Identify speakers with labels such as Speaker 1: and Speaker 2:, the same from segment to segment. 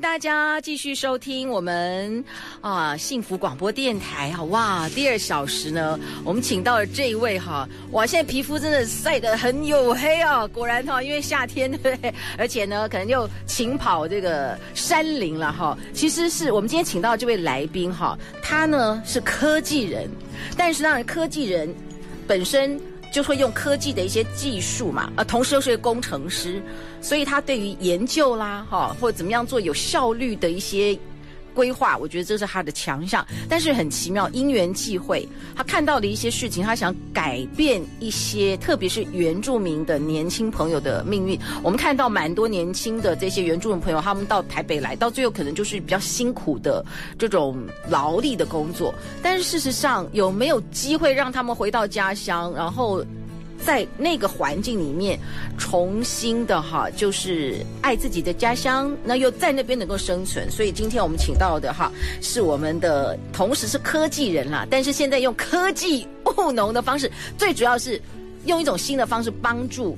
Speaker 1: 大家继续收听我们啊幸福广播电台哈哇，第二小时呢，我们请到了这一位哈哇，现在皮肤真的晒得很黝黑啊，果然哈，因为夏天 对？而且呢，可能又勤跑这个山林了哈。其实是我们今天请到这位来宾哈，他呢是科技人，但是当然科技人本身。就会用科技的一些技术嘛，呃，同时又是个工程师，所以他对于研究啦，哈，或者怎么样做有效率的一些。规划，我觉得这是他的强项，但是很奇妙，因缘际会，他看到的一些事情，他想改变一些，特别是原住民的年轻朋友的命运。我们看到蛮多年轻的这些原住民朋友，他们到台北来，到最后可能就是比较辛苦的这种劳力的工作，但是事实上有没有机会让他们回到家乡，然后？在那个环境里面，重新的哈，就是爱自己的家乡，那又在那边能够生存。所以今天我们请到的哈，是我们的同时是科技人啦，但是现在用科技务农的方式，最主要是用一种新的方式帮助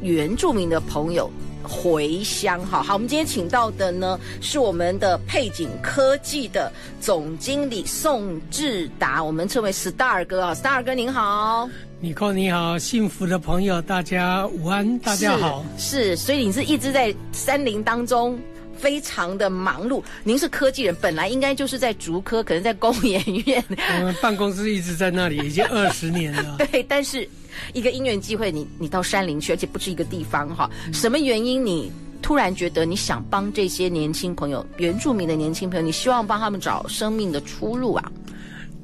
Speaker 1: 原住民的朋友回乡。哈，好，我们今天请到的呢是我们的配景科技的总经理宋智达，我们称为 Star 哥啊，Star 哥您好。
Speaker 2: 尼可你好，幸福的朋友，大家午安，大家好。
Speaker 1: 是，是，所以你是一直在山林当中，非常的忙碌。您是科技人，本来应该就是在竹科，可能在工研院。
Speaker 2: 我们办公室一直在那里，已经二十年了。
Speaker 1: 对，但是一个因缘机会，你你到山林去，而且不是一个地方哈。什么原因你突然觉得你想帮这些年轻朋友，原住民的年轻朋友，你希望帮他们找生命的出路啊？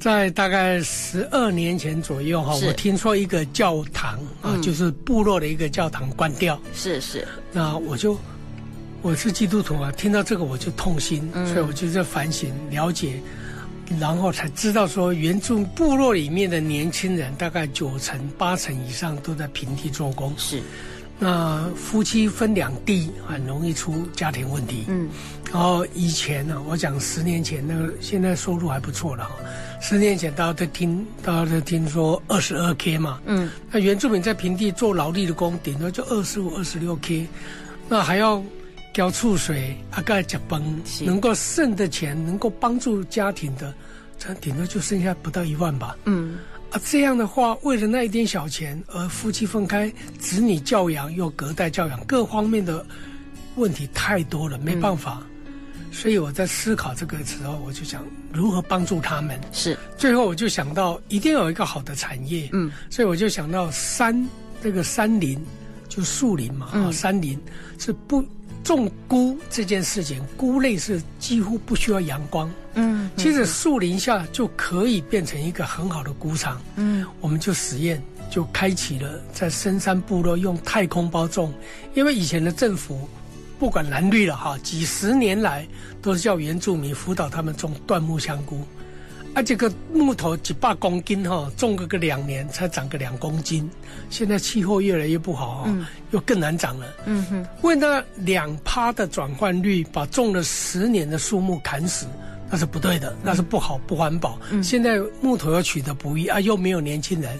Speaker 2: 在大概十二年前左右哈，我听说一个教堂啊，嗯、就是部落的一个教堂关掉。
Speaker 1: 是是，
Speaker 2: 那我就我是基督徒啊，听到这个我就痛心，嗯、所以我就在反省了解，然后才知道说，原住部落里面的年轻人大概九成八成以上都在平地做工。
Speaker 1: 是。
Speaker 2: 那夫妻分两地很容易出家庭问题。嗯，然后以前呢，我讲十年前那个，现在收入还不错了哈。十年前大家都听，大家都听说二十二 K 嘛。嗯，那原住民在平地做劳力的工，顶多就二十五、二十六 K，那还要交醋水，啊，盖脚崩，能够剩的钱，能够帮助家庭的，这顶多就剩下不到一万吧。嗯。啊，这样的话，为了那一点小钱而夫妻分开，子女教养又隔代教养，各方面的问题太多了，没办法。嗯、所以我在思考这个时候，我就想如何帮助他们。
Speaker 1: 是，
Speaker 2: 最后我就想到一定要有一个好的产业。嗯，所以我就想到山这个山林，就树林嘛，啊、嗯，山林是不。种菇这件事情，菇类是几乎不需要阳光。嗯，其实树林下就可以变成一个很好的菇场。嗯，我们就实验，就开启了在深山部落用太空包种，因为以前的政府不管蓝绿了哈，几十年来都是叫原住民辅导他们种椴木香菇。啊，这个木头几百公斤哈，种个个两年才长个两公斤。现在气候越来越不好，嗯，又更难长了。嗯哼，为那两趴的转换率，把种了十年的树木砍死，那是不对的，那是不好，不环保。嗯，现在木头要取得不易啊，又没有年轻人，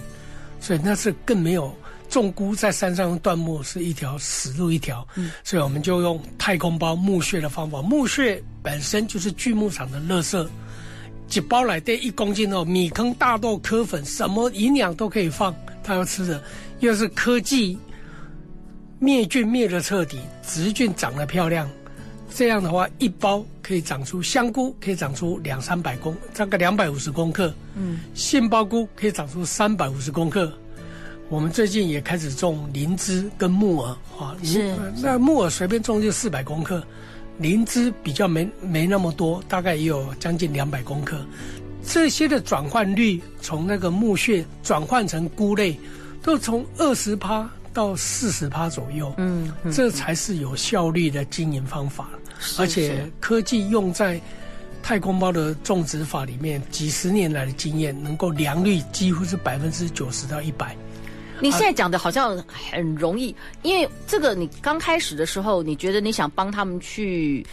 Speaker 2: 所以那是更没有种菇在山上用椴木是一条死路一条。嗯，所以我们就用太空包木屑的方法，木屑本身就是锯木厂的垃圾。几包来对一公斤哦，米糠、大豆、柯粉，什么营养都可以放，他要吃的，又是科技灭菌灭的彻底，植菌长得漂亮，这样的话一包可以长出香菇，可以长出两三百公，大概两百五十公克，嗯，杏鲍菇可以长出三百五十公克，我们最近也开始种灵芝跟木耳啊，是，那木耳随便种就四百公克。灵芝比较没没那么多，大概也有将近两百公克。这些的转换率，从那个木屑转换成菇类，都从二十趴到四十趴左右，嗯，嗯，这才是有效率的经营方法。而且科技用在太空包的种植法里面，几十年来的经验，能够良率几乎是百分之九十到一百。
Speaker 1: 你现在讲的好像很容易，因为这个你刚开始的时候，你觉得你想帮他们去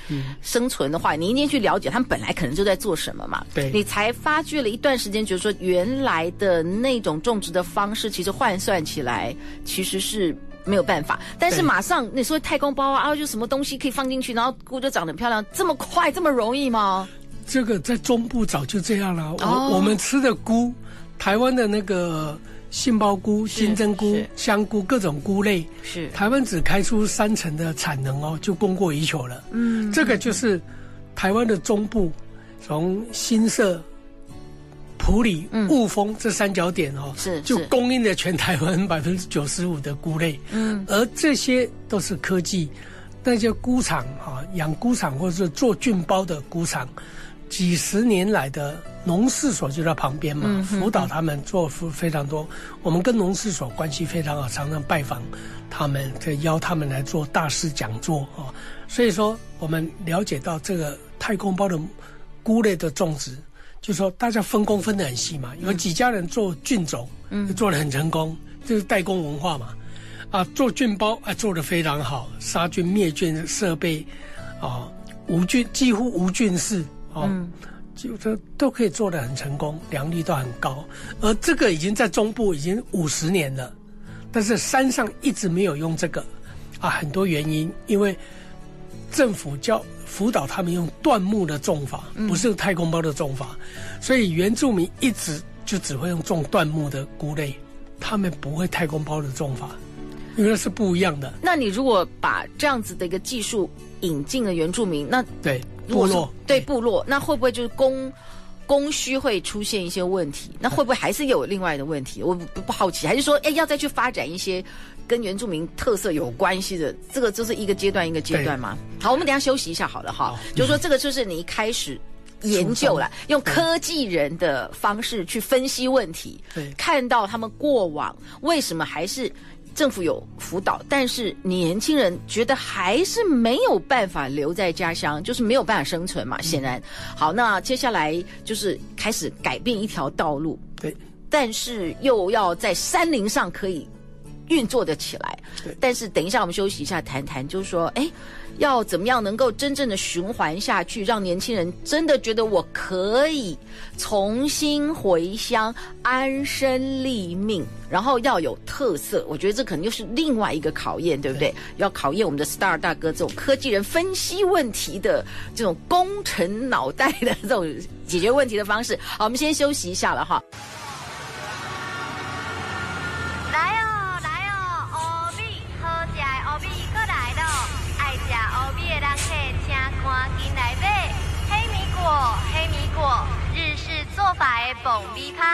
Speaker 1: 生存的话，你一定去了解他们本来可能就在做什么嘛。
Speaker 2: 对，
Speaker 1: 你才发掘了一段时间，就是说原来的那种种植的方式，其实换算起来其实是没有办法。但是马上你说太空包啊，就什么东西可以放进去，然后菇就长得很漂亮，这么快这么容易吗？
Speaker 2: 这个在中部早就这样了。哦、我我们吃的菇，台湾的那个。杏鲍菇、金针菇、香菇，各种菇类，
Speaker 1: 是
Speaker 2: 台湾只开出三成的产能哦，就供过于求了。嗯，这个就是台湾的中部，从新社、埔里、雾峰这三角点哦，是就供应了全台湾百分之九十五的菇类。嗯，而这些都是科技，那些菇厂哈，养菇场或者是做菌包的菇场。几十年来的农事所就在旁边嘛，辅导他们做非常多。我们跟农事所关系非常好，常常拜访他们，这邀他们来做大师讲座啊。所以说，我们了解到这个太空包的菇类的种植，就是说大家分工分得很细嘛。有几家人做菌种，嗯，做得很成功，就是代工文化嘛。啊，做菌包啊，做得非常好，杀菌灭菌设备啊，无菌几乎无菌室。嗯，就这都可以做得很成功，良率都很高。而这个已经在中部已经五十年了，但是山上一直没有用这个，啊，很多原因，因为政府教辅导他们用椴木的种法，不是太空包的种法，所以原住民一直就只会用种椴木的菇类，他们不会太空包的种法，因为是不一样的。
Speaker 1: 那你如果把这样子的一个技术引进了原住民，那
Speaker 2: 对。部落
Speaker 1: 对部落，那会不会就是供供需会出现一些问题？那会不会还是有另外的问题？我不不好奇，还是说，哎，要再去发展一些跟原住民特色有关系的？这个就是一个阶段一个阶段嘛？好，我们等一下休息一下好了哈。就是说，这个就是你一开始研究了，用科技人的方式去分析问题，对，看到他们过往为什么还是。政府有辅导，但是年轻人觉得还是没有办法留在家乡，就是没有办法生存嘛。显然，好，那接下来就是开始改变一条道路，
Speaker 2: 对，
Speaker 1: 但是又要在山林上可以运作的起来。对，但是等一下我们休息一下，谈谈，就是说，哎。要怎么样能够真正的循环下去，让年轻人真的觉得我可以重新回乡安身立命，然后要有特色。我觉得这可能又是另外一个考验，对不对？对，要考验我们的 Star 大哥这种科技人分析问题的这种工程脑袋的这种解决问题的方式。好，我们先休息一下了哈。
Speaker 3: 黑米果，日式做法的爆米香，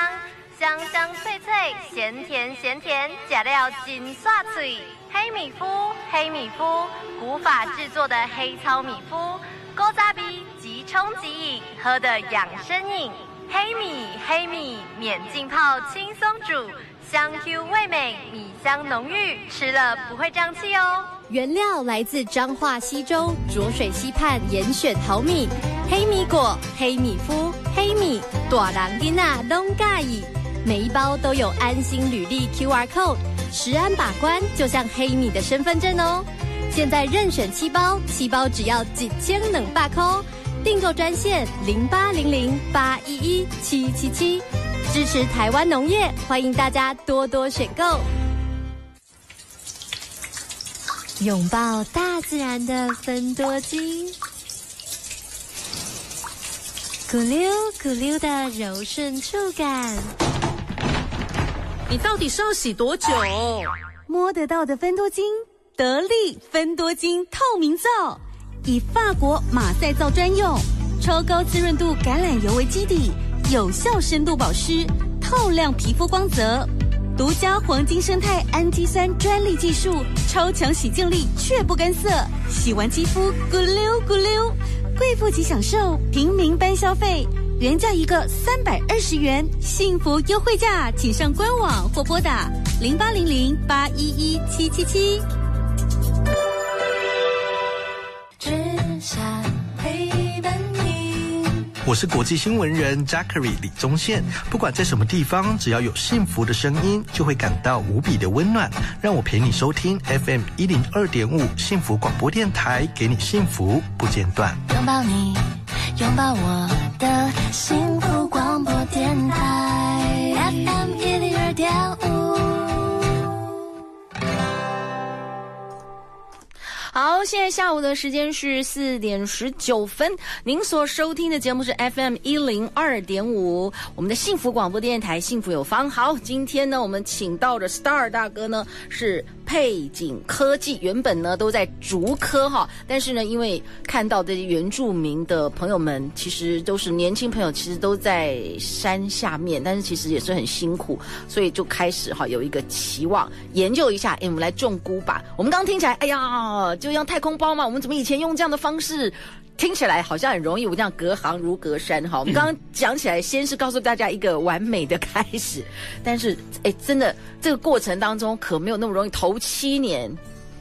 Speaker 3: 香香脆脆，咸甜咸甜，加料金刷脆。黑米麸，黑米麸，古法制作的黑糙米麸，古早味即冲即饮，喝的养生饮。黑米，黑米，免浸泡，轻松煮，香 Q 味美，米香浓郁，吃了不会胀气哦。原料来自彰化溪州浊水溪畔严选淘米。黑米果、黑米麸、黑米，大人囡仔拢介意。每一包都有安心履历 QR code，食安把关就像黑米的身份证哦。现在任选七包，七包只要几千冷霸扣。订购专线零八零零八一一七七七，支持台湾农业，欢迎大家多多选购。拥抱大自然的芬多精。咕溜咕溜的柔顺触感，
Speaker 1: 你到底是要洗多久？
Speaker 3: 摸得到的芬多精，得力芬多精透明皂，以法国马赛皂专用，超高滋润度橄榄油为基底，有效深度保湿，透亮皮肤光泽，独家黄金生态氨基酸专利技术，超强洗净力却不干涩，洗完肌肤咕溜咕溜。贵妇级享受，平民般消费，原价一个三百二十元，幸福优惠价，请上官网或拨打
Speaker 4: 零八零零八一一七七七。
Speaker 5: 我是国际新闻人 Jackery 李宗宪，不管在什么地方，只要有幸福的声音，就会感到无比的温暖。让我陪你收听 FM 一零二点五幸福广播电台，给你幸福不间断。
Speaker 6: 拥抱你，拥抱我的幸福广播电台 FM 一零二点五。
Speaker 1: 好，现在下午的时间是四点十九分。您所收听的节目是 FM 一零二点五，我们的幸福广播电台，幸福有方。好，今天呢，我们请到的 Star 大哥呢是。配景科技原本呢都在竹科哈，但是呢，因为看到这些原住民的朋友们，其实都是年轻朋友，其实都在山下面，但是其实也是很辛苦，所以就开始哈有一个期望，研究一下，哎，我们来种菇吧。我们刚刚听起来，哎呀，就像太空包嘛，我们怎么以前用这样的方式？听起来好像很容易，我这样隔行如隔山哈。我们刚刚讲起来，先是告诉大家一个完美的开始，但是哎，真的这个过程当中可没有那么容易。头七年，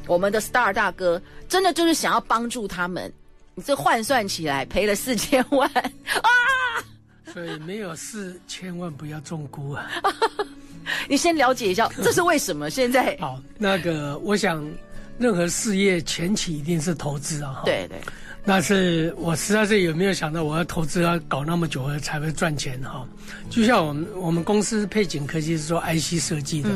Speaker 1: 我们的 Star 大哥真的就是想要帮助他们，你这换算起来赔了四千万 啊！
Speaker 2: 所以没有事千万不要中估啊！
Speaker 1: 你先了解一下，这是为什么？现在
Speaker 2: 好，那个我想，任何事业前期一定是投资啊。
Speaker 1: 对对。
Speaker 2: 那是我实在是有没有想到，我要投资要搞那么久了才会赚钱哈？就像我们我们公司配景科技是做 IC 设计的，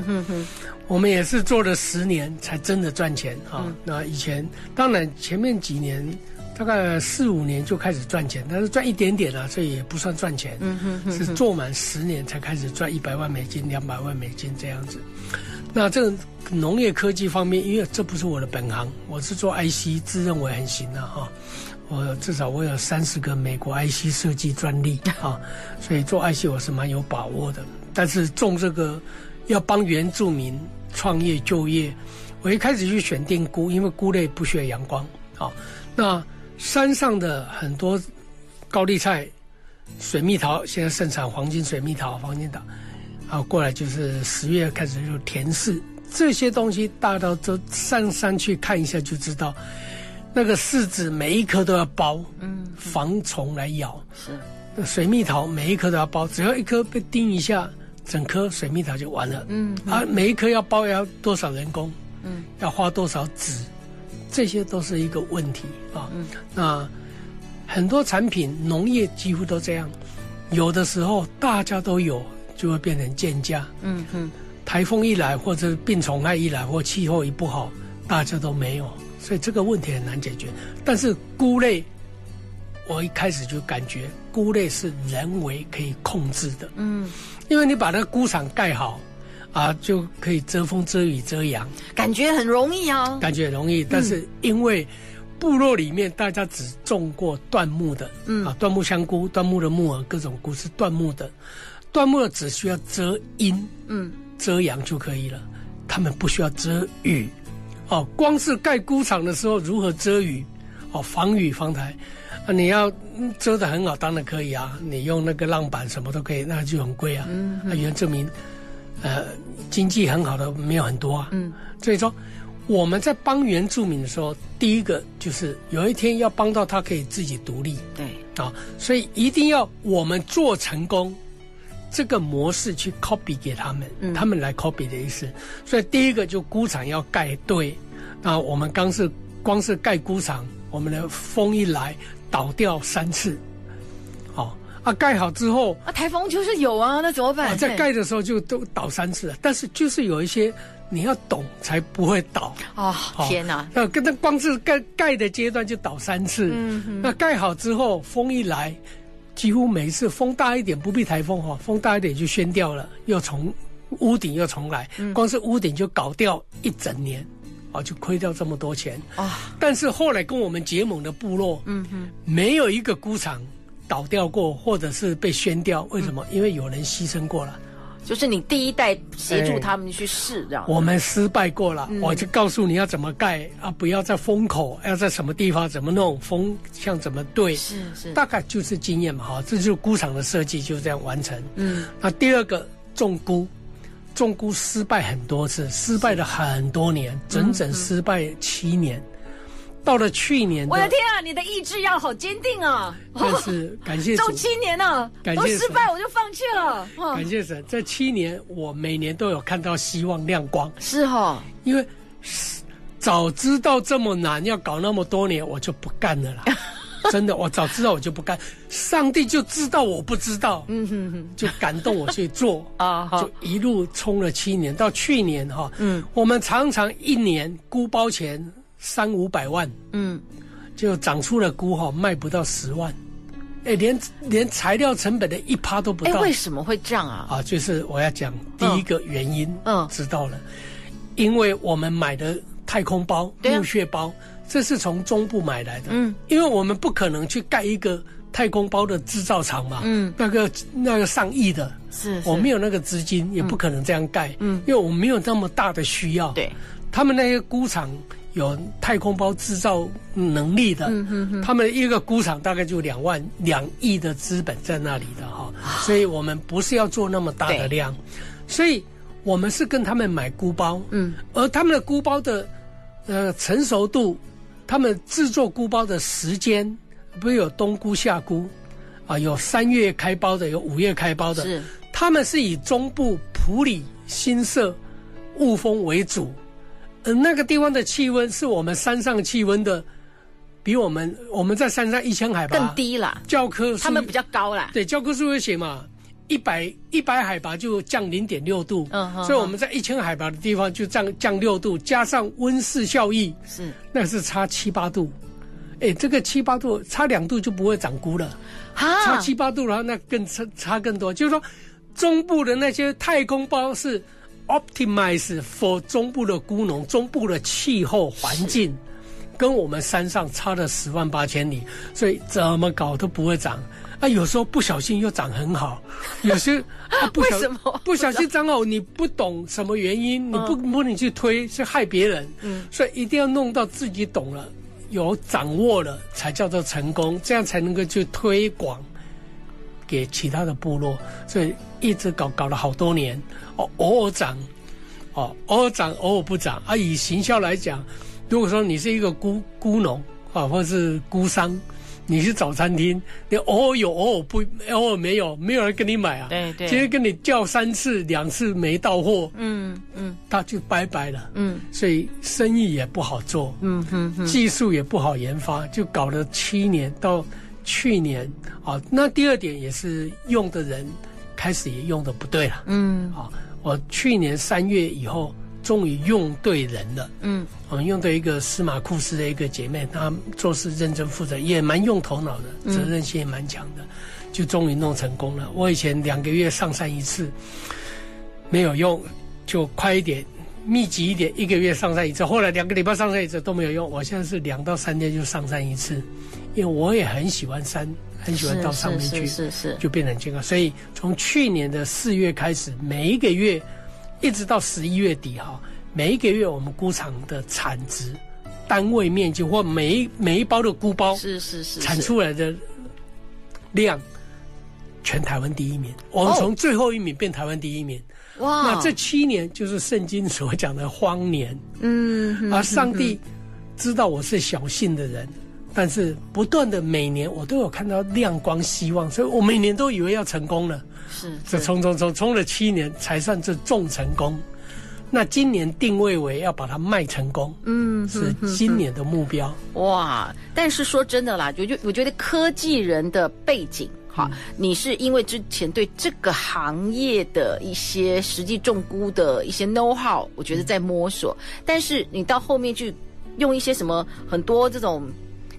Speaker 2: 我们也是做了十年才真的赚钱哈。那以前当然前面几年大概四五年就开始赚钱，但是赚一点点了，所以也不算赚钱。嗯哼是做满十年才开始赚一百万美金、两百万美金这样子。那这个农业科技方面，因为这不是我的本行，我是做 IC，自认为很行的哈。我至少我有三十个美国 IC 设计专利 啊，所以做 IC 我是蛮有把握的。但是种这个要帮原住民创业就业，我一开始去选定菇，因为菇类不需要阳光啊。那山上的很多高丽菜、水蜜桃，现在盛产黄金水蜜桃、黄金桃。啊，过来就是十月开始就甜柿这些东西，大到都上山去看一下就知道，那个柿子每一颗都要包，嗯，防虫来咬。是，水蜜桃每一颗都要包，只要一颗被叮一下，整颗水蜜桃就完了。嗯，啊，每一颗要包要多少人工？嗯，要花多少纸？这些都是一个问题啊。嗯，那很多产品农业几乎都这样，有的时候大家都有。就会变成贱价。嗯哼，台风一来，或者病虫害一来，或气候一不好，大家都没有，所以这个问题很难解决。但是菇类，我一开始就感觉菇类是人为可以控制的。嗯，因为你把那个菇场盖好，啊，就可以遮风遮雨遮阳，
Speaker 1: 感觉很容易啊。
Speaker 2: 感觉很容易，但是因为部落里面大家只种过椴木的，嗯啊，椴木香菇、椴木的木耳，各种菇是椴木的。椴木只需要遮阴，嗯，遮阳就可以了。他们不需要遮雨，哦，光是盖菇场的时候如何遮雨，哦，防雨防台，啊，你要遮的很好，当然可以啊。你用那个浪板什么都可以，那就很贵啊。嗯，那原住民，呃，经济很好的没有很多啊。嗯，所以说我们在帮原住民的时候，第一个就是有一天要帮到他可以自己独立。对，啊，所以一定要我们做成功。这个模式去 copy 给他们，嗯、他们来 copy 的意思。所以第一个就菇场要盖对，那我们刚是光是盖菇场，我们的风一来倒掉三次，好啊，盖好之后
Speaker 1: 啊，台风就是有啊，那怎么办？啊、
Speaker 2: 在盖的时候就都倒三次了，但是就是有一些你要懂才不会倒
Speaker 1: 哦，天哪！
Speaker 2: 那跟那光是盖盖的阶段就倒三次，那盖好之后风一来。几乎每一次风大一点，不必台风哈，风大一点就掀掉了，又从屋顶又重来，光是屋顶就搞掉一整年，啊，就亏掉这么多钱啊！但是后来跟我们结盟的部落，嗯哼，没有一个孤场倒掉过，或者是被掀掉，为什么？因为有人牺牲过了。
Speaker 1: 就是你第一代协助他们去试，这样。
Speaker 2: 我们失败过了，嗯、我就告诉你要怎么盖啊，不要在风口，要在什么地方怎么弄，风向怎么对，是是，大概就是经验嘛，哈，这就是菇场的设计，就这样完成。嗯，那第二个种菇，种菇失败很多次，失败了很多年，整整失败七年。嗯到了去年，
Speaker 1: 我的天啊！你的意志要好坚定啊！
Speaker 2: 但是 感谢
Speaker 1: 种七年了，都失败我就放弃了。
Speaker 2: 感谢神，这七年我每年都有看到希望亮光。
Speaker 1: 是哈，
Speaker 2: 因为早知道这么难，要搞那么多年，我就不干了啦。真的，我早知道我就不干。上帝就知道我不知道，嗯哼哼，就感动我去做啊，就一路冲了七年。到去年哈，嗯，我们常常一年估包钱。三五百万，嗯，就长出了菇哈，卖不到十万，哎，连连材料成本的一趴都不到。
Speaker 1: 哎，为什么会这样啊？
Speaker 2: 啊，就是我要讲第一个原因，嗯，知道了，因为我们买的太空包、木屑包，这是从中部买来的，嗯，因为我们不可能去盖一个太空包的制造厂嘛，嗯，那个那个上亿的，是，我没有那个资金，也不可能这样盖，嗯，因为我没有那么大的需要，对，他们那些菇厂。有太空包制造能力的，嗯、哼哼他们一个菇厂大概就两万两亿的资本在那里的哈，所以我们不是要做那么大的量，所以我们是跟他们买菇包，嗯，而他们的菇包的呃成熟度，他们制作菇包的时间，不是有冬菇夏菇啊，有三月开包的，有五月开包的，是，他们是以中部普里、新社、雾峰为主。嗯，那个地方的气温是我们山上气温的，比我们我们在山上一千海拔
Speaker 1: 更低了。
Speaker 2: 教科书
Speaker 1: 他们比较高啦，
Speaker 2: 对，教科书会写嘛，一百一百海拔就降零点六度，嗯，所以我们在一千海拔的地方就降降六度，加上温室效益是，那是差七八度，哎，这个七八度差两度就不会长菇了，哈，差七八度然后那更差差更多，就是说中部的那些太空包是。Optimize for 中部的菇农，中部的气候环境跟我们山上差了十万八千里，所以怎么搞都不会长。啊，有时候不小心又长很好，有些啊不小不小心长好，你不懂什么原因，你不不能去推，是害别人。嗯，所以一定要弄到自己懂了，有掌握了，才叫做成功，这样才能够去推广给其他的部落。所以一直搞搞了好多年。哦，偶尔涨，哦，偶尔涨，偶尔不涨。啊，以行销来讲，如果说你是一个孤孤农啊，或者是孤商，你是早餐厅，你偶尔有，偶尔不，偶尔没有，没有人跟你买啊。对对。今天跟你叫三次，两次没到货，嗯嗯，他就拜拜了。嗯。所以生意也不好做，嗯哼哼，技术也不好研发，就搞了七年到去年啊。那第二点也是用的人开始也用的不对了，嗯，啊。我去年三月以后，终于用对人了。嗯，我们用对一个司马库斯的一个姐妹，她做事认真负责，也蛮用头脑的，责任心也蛮强的，就终于弄成功了。我以前两个月上山一次，没有用，就快一点，密集一点，一个月上山一次。后来两个礼拜上山一次都没有用，我现在是两到三天就上山一次，因为我也很喜欢山。很喜欢到上面去，是是，就变成健康。所以从去年的四月开始，每一个月一直到十一月底哈，每一个月我们菇场的产值、单位面积或每一每一包的菇包，是是是产出来的量，全台湾第一名。我们从最后一名变台湾第一名。哇！那这七年就是圣经所讲的荒年。嗯，而上帝知道我是小信的人。但是不断的每年我都有看到亮光希望，所以我每年都以为要成功了。是，这冲冲冲冲了七年才算是重成功。那今年定位为要把它卖成功，嗯，是今年的目标。
Speaker 1: 哇！但是说真的啦，就就我觉得科技人的背景，哈，你是因为之前对这个行业的一些实际重估的一些 know how，我觉得在摸索。但是你到后面去用一些什么很多这种。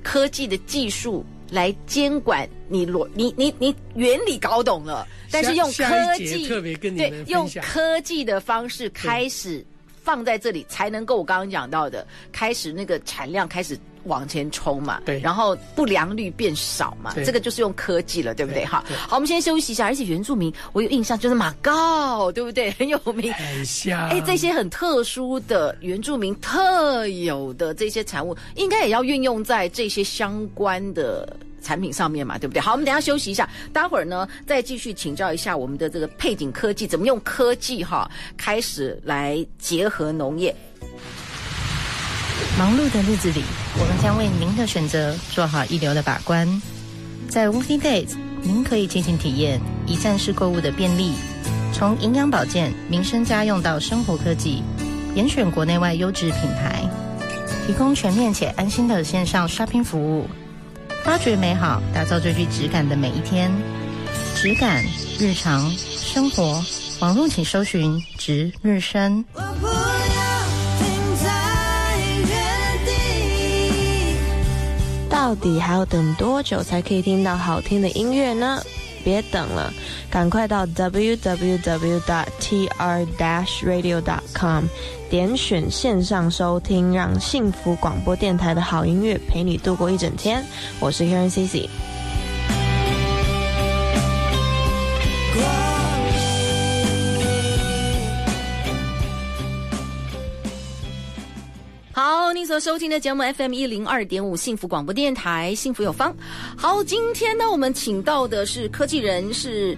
Speaker 1: 科技的技术来监管你逻你你你原理搞懂了，但是用科技特别跟你对用科技的方式开始放在这里，才能够我刚刚讲到的，开始那个产量开始。往前冲嘛，对，然后不良率变少嘛，这个就是用科技了，对不对？哈，好，我们先休息一下。而且原住民，我有印象就是马告，对不对？很有名，很像。哎，这些很特殊的原住民特有的这些产物，应该也要运用在这些相关的产品上面嘛，对不对？好，我们等一下休息一下，待会儿呢再继续请教一下我们的这个配景科技怎么用科技哈开始来结合农业。
Speaker 7: 忙碌的日子里，我们将为您的选择做好一流的把关。在 Woofy Days，您可以尽情体验一站式购物的便利，从营养保健、民生家用到生活科技，严选国内外优质品牌，提供全面且安心的线上 shopping 服务，发掘美好，打造最具质感的每一天。质感、日常、生活，网络请搜寻“值日生”。
Speaker 8: 到底还要等多久才可以听到好听的音乐呢？别等了，赶快到 www.tr-radio.com 点选线上收听，让幸福广播电台的好音乐陪你度过一整天。我是 Karen
Speaker 1: c c。所收听的节目 FM 一零二点五幸福广播电台，幸福有方。好，今天呢，我们请到的是科技人，是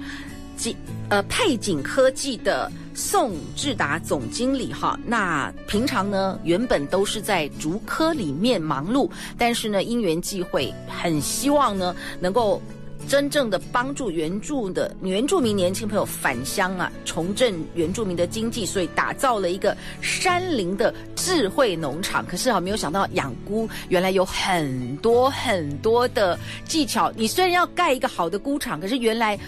Speaker 1: 景呃配景科技的宋智达总经理哈。那平常呢，原本都是在竹科里面忙碌，但是呢，因缘际会，很希望呢，能够。真正的帮助原住的原住民年轻朋友返乡啊，重振原住民的经济，所以打造了一个山林的智慧农场。可是啊，没有想到养菇原来有很多很多的技巧。你虽然要盖一个好的菇场，可是原来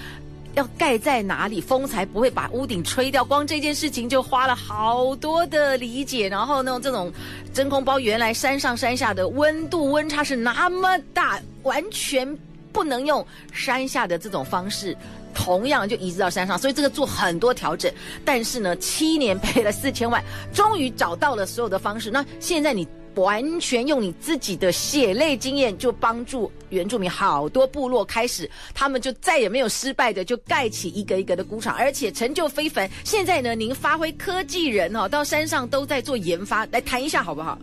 Speaker 1: 要盖在哪里，风才不会把屋顶吹掉。光这件事情就花了好多的理解。然后呢，这种真空包原来山上山下的温度温差是那么大，完全。不能用山下的这种方式，同样就移植到山上，所以这个做很多调整。但是呢，七年赔了四千万，终于找到了所有的方式。那现在你完全用你自己的血泪经验，就帮助原住民好多部落开始，他们就再也没有失败的，就盖起一个一个的菇场，而且成就非凡。现在呢，您发挥科技人哦，到山上都在做研发，来谈一下好不好？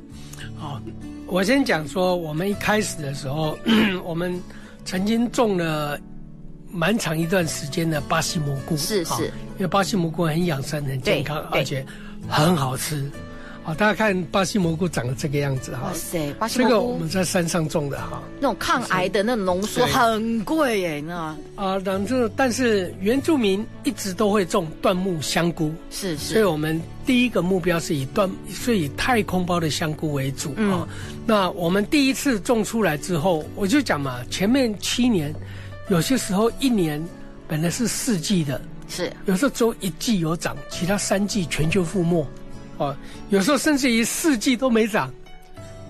Speaker 2: 好，我先讲说，我们一开始的时候，我们。曾经种了蛮长一段时间的巴西蘑菇，
Speaker 1: 是是，
Speaker 2: 因为巴西蘑菇很养生、很健康，而且很好吃。好，大家看巴西蘑菇长得这个样子哈。哇塞，巴西蘑菇这个我们在山上种的哈。
Speaker 1: 那种抗癌的那种浓缩很贵耶，你知道吗？
Speaker 2: 啊，然后但是原住民一直都会种椴木香菇，
Speaker 1: 是是。
Speaker 2: 所以我们第一个目标是以椴，所以以太空包的香菇为主啊。嗯那我们第一次种出来之后，我就讲嘛，前面七年，有些时候一年本来是四季的，
Speaker 1: 是
Speaker 2: 有时候只有一季有长，其他三季全球覆没，哦，有时候甚至于四季都没长，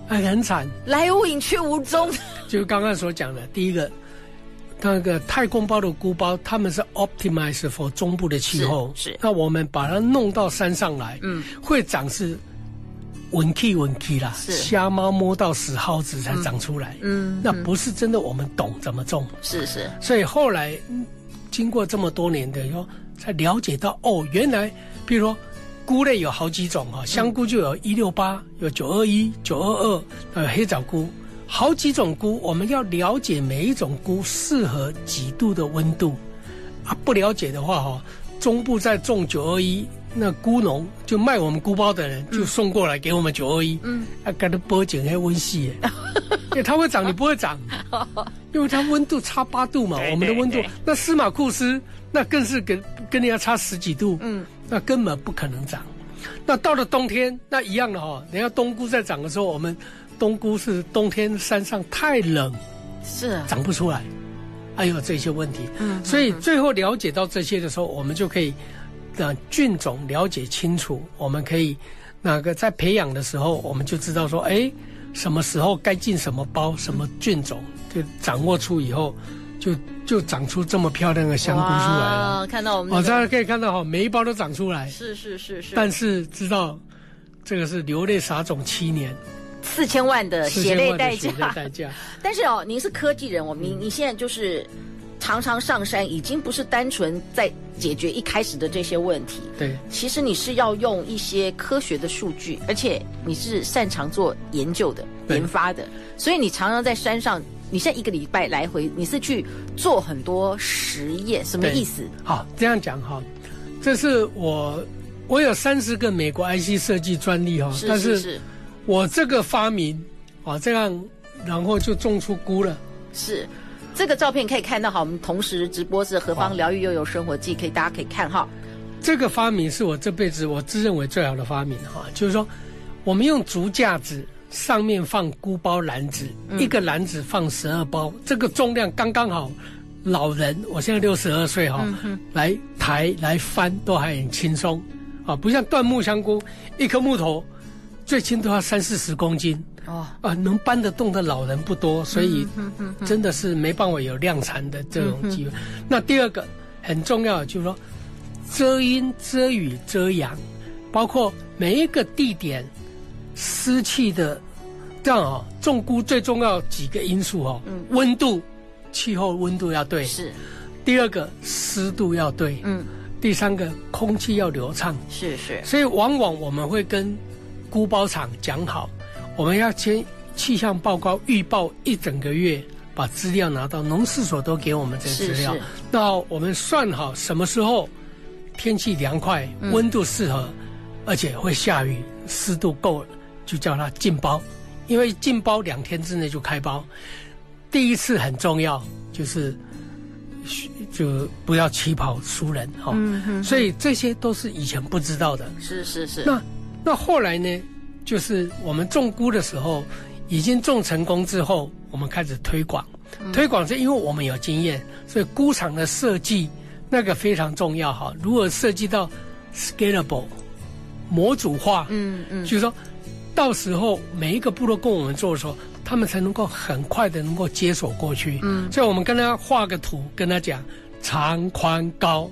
Speaker 2: 哎，很惨，
Speaker 1: 来无影去无踪。
Speaker 2: 就刚刚所讲的，第一个，那个太空包的菇包，他们是 optimize for 中部的气候，
Speaker 1: 是，是
Speaker 2: 那我们把它弄到山上来，嗯，会长是。稳气稳气啦，瞎猫摸到死耗子才长出来。嗯，嗯，那不是真的，我们懂怎么种。
Speaker 1: 是是。
Speaker 2: 所以后来经过这么多年的以后，才了解到哦，原来比如说菇类有好几种啊，香菇就有一六八，有九二一、九二二，呃，黑枣菇，好几种菇，我们要了解每一种菇适合几度的温度。啊。不了解的话哈，中部在种九二一。那菇农就卖我们菇包的人就送过来给我们九二一，嗯，啊，给它播紧还温细，因为它会长，你不会长，因为它温度差八度嘛，我们的温度，那司马库斯那更是跟跟人家差十几度，嗯，那根本不可能长。那到了冬天，那一样的哈，人家冬菇在长的时候，我们冬菇是冬天山上太冷，
Speaker 1: 是
Speaker 2: 长不出来，还有这些问题，嗯，所以最后了解到这些的时候，我们就可以。让菌种了解清楚，我们可以那个在培养的时候，我们就知道说，哎，什么时候该进什么包，什么菌种，就掌握出以后，就就长出这么漂亮的香菇出来了。
Speaker 1: 看到我们、那个，
Speaker 2: 哦，大家可以看到哈，每一包都长出来。
Speaker 1: 是是是是。
Speaker 2: 但是知道这个是流泪撒种七年，
Speaker 1: 四千万的血泪代价。
Speaker 2: 代价。
Speaker 1: 但是哦，您是科技人，我们、嗯、你现在就是。常常上山已经不是单纯在解决一开始的这些问题，
Speaker 2: 对，
Speaker 1: 其实你是要用一些科学的数据，而且你是擅长做研究的、研发的，所以你常常在山上你现在一个礼拜来回，你是去做很多实验，什么意思？
Speaker 2: 好，这样讲哈，这是我我有三十个美国 IC 设计专利哈，但是我这个发明啊，这样然后就种出菇了。
Speaker 1: 是，这个照片可以看到哈，我们同时直播是何方疗愈又有生活记，可以大家可以看哈。
Speaker 2: 这个发明是我这辈子我自认为最好的发明哈，就是说我们用竹架子。上面放菇包篮子，嗯、一个篮子放十二包，这个重量刚刚好。老人，我现在六十二岁哈，嗯、来抬来翻都还很轻松，啊，不像椴木香菇，一颗木头最轻都要三四十公斤，哦，啊，能搬得动的老人不多，所以真的是没办法有量产的这种机会。那第二个很重要的就是说，遮阴、遮雨、遮阳，包括每一个地点。湿气的，这样啊、哦，种菇最重要几个因素哦，嗯，温度，气候温度要对，是，第二个湿度要对，嗯，第三个空气要流畅，
Speaker 1: 是是，
Speaker 2: 所以往往我们会跟菇包厂讲好，我们要先气象报告预报一整个月，把资料拿到农事所都给我们这个资料，是。是，那我们算好什么时候天气凉快，温度适合，嗯、而且会下雨，湿度够。就叫他进包，因为进包两天之内就开包。第一次很重要，就是就不要起跑输人哈。所以这些都是以前不知道的。
Speaker 1: 是是是。
Speaker 2: 那那后来呢？就是我们种菇的时候，已经种成功之后，我们开始推广。嗯、推广是因为我们有经验，所以菇场的设计那个非常重要哈。如果设计到 scalable 模组化，嗯嗯，就是说。到时候每一个部落跟我们做的时候，他们才能够很快的能够接手过去。嗯，所以我们跟他画个图，跟他讲长宽高，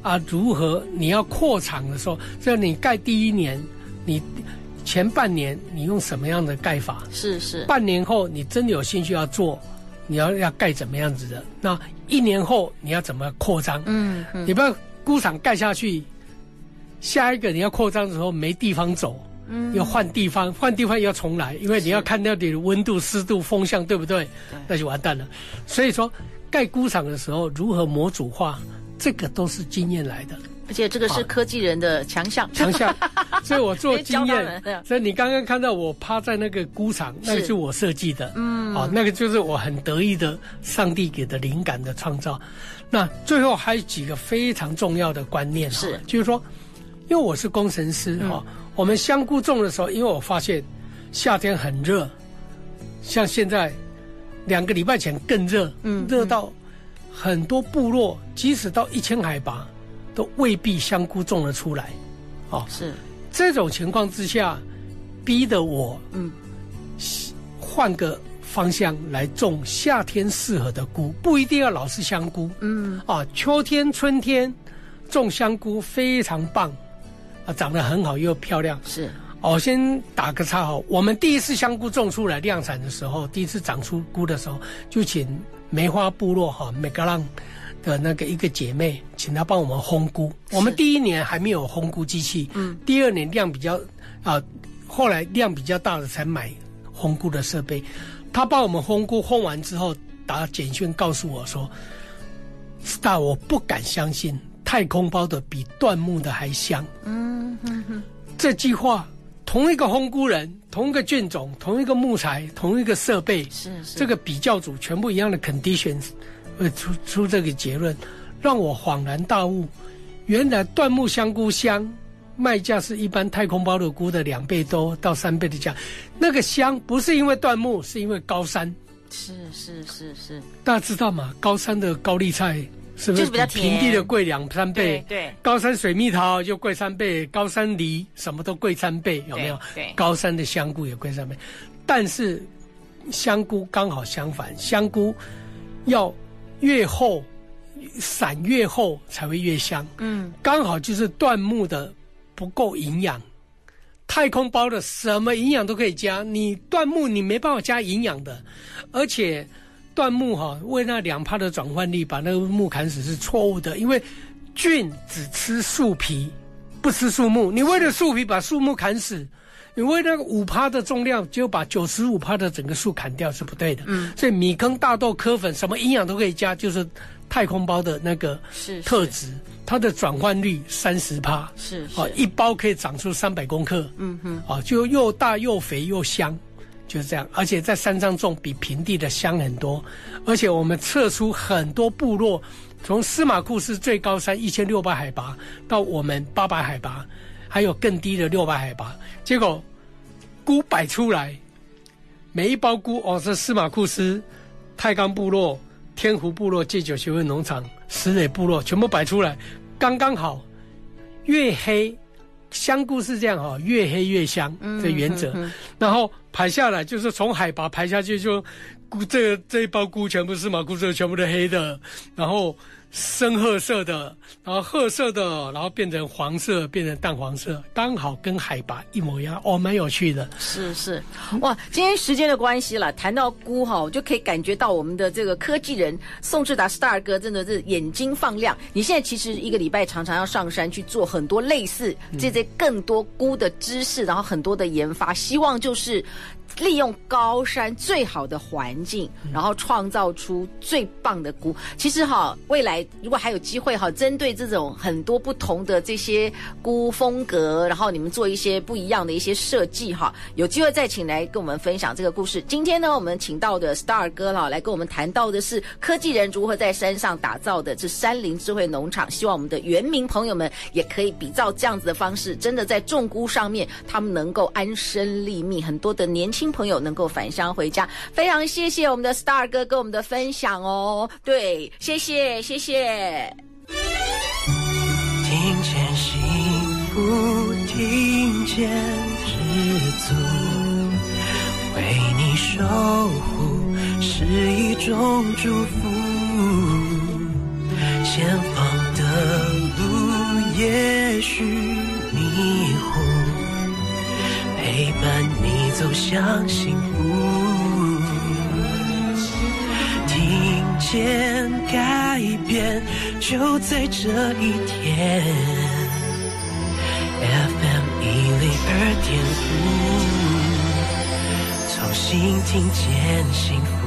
Speaker 2: 啊，如何你要扩场的时候，就你盖第一年，你前半年你用什么样的盖法？
Speaker 1: 是是。
Speaker 2: 半年后你真的有兴趣要做，你要要盖怎么样子的？那一年后你要怎么扩张？嗯嗯。你不要孤场盖下去，下一个你要扩张的时候没地方走。嗯，要换地方，换地方要重来，因为你要看到底的温度、湿度、风向，对不对？对，那就完蛋了。所以说，盖菇场的时候如何模组化，这个都是经验来的。
Speaker 1: 而且这个是科技人的强项，
Speaker 2: 强项。所以我做经验。所以你刚刚看到我趴在那个菇场，那个是我设计的。嗯，哦，那个就是我很得意的，上帝给的灵感的创造。那最后还有几个非常重要的观念，是，就是说，因为我是工程师哈。嗯我们香菇种的时候，因为我发现夏天很热，像现在两个礼拜前更热，嗯，热到很多部落，即使到一千海拔，都未必香菇种得出来。哦，是这种情况之下，逼得我嗯换个方向来种夏天适合的菇，不一定要老是香菇，嗯，啊，秋天、春天种香菇非常棒。啊，长得很好又漂亮。是，我先打个岔哈。我们第一次香菇种出来量产的时候，第一次长出菇的时候，就请梅花部落哈美格浪的那个一个姐妹，请她帮我们烘菇。我们第一年还没有烘菇机器，嗯，第二年量比较啊，后来量比较大了才买烘菇的设备。她帮我们烘菇，烘完之后打简讯告诉我说：“Star，我不敢相信。”太空包的比椴木的还香。嗯哼哼，这句话，同一个烘菇人，同一个菌种，同一个木材，同一个设备，是是，这个比较组全部一样的 conditions，会出出这个结论，让我恍然大悟，原来椴木香菇香，卖价是一般太空包的菇的两倍多到三倍的价，那个香不是因为椴木，是因为高山。是是是是，大家知道吗？高山的高丽菜。是不是比平地的贵两三倍？对，对高山水蜜桃就贵三倍，高山梨什么都贵三倍，有没有？对，对高山的香菇也贵三倍，但是香菇刚好相反，香菇要越厚，伞越厚才会越香。嗯，刚好就是椴木的不够营养，太空包的什么营养都可以加，你椴木你没办法加营养的，而且。椴木哈，为那两趴的转换率，把那个木砍死是错误的，因为菌只吃树皮，不吃树木。你为了树皮把树木砍死，你为那个五趴的重量就把九十五趴的整个树砍掉是不对的。嗯，所以米糠、大豆、柯粉什么营养都可以加，就是太空包的那个特质，它的转换率三十趴。是，啊，哦，一包可以长出三百公克。嗯哼，哦，就又大又肥又香，就是这样。而且在山上种比平地的香很多，而且我们测出很多部落。从司马库斯最高山一千六百海拔到我们八百海拔，还有更低的六百海拔，结果菇摆出来，每一包菇哦，是司马库斯、太钢部落、天湖部落、戒酒协会农场、石磊部落全部摆出来，刚刚好，越黑香菇是这样哈，越黑越香的原则，嗯、然后排下来就是从海拔排下去就菇这这一包菇全部是嘛菇这全部都黑的，然后。深褐色的，然后褐色的，然后变成黄色，变成淡黄色，刚好跟海拔一模一样，哦，蛮有趣的。
Speaker 1: 是是，哇，今天时间的关系了，谈到菇哈，我就可以感觉到我们的这个科技人宋志达 Star 哥真的是眼睛放亮。你现在其实一个礼拜常常要上山去做很多类似这些更多菇的知识，然后很多的研发，希望就是。利用高山最好的环境，然后创造出最棒的菇。其实哈，未来如果还有机会哈，针对这种很多不同的这些菇风格，然后你们做一些不一样的一些设计哈，有机会再请来跟我们分享这个故事。今天呢，我们请到的 Star 哥哈来跟我们谈到的是科技人如何在山上打造的这山林智慧农场。希望我们的原民朋友们也可以比照这样子的方式，真的在种菇上面，他们能够安身立命。很多的年轻。新朋友能够返乡回家，非常谢谢我们的 Star 哥跟我们的分享哦。对，谢谢谢谢。听见幸福，听见知足，为你守护是一种祝福。前方的路也许迷糊。陪伴你走向幸福，听见改变就在这一天。FM 一零二点五，重新听见幸福。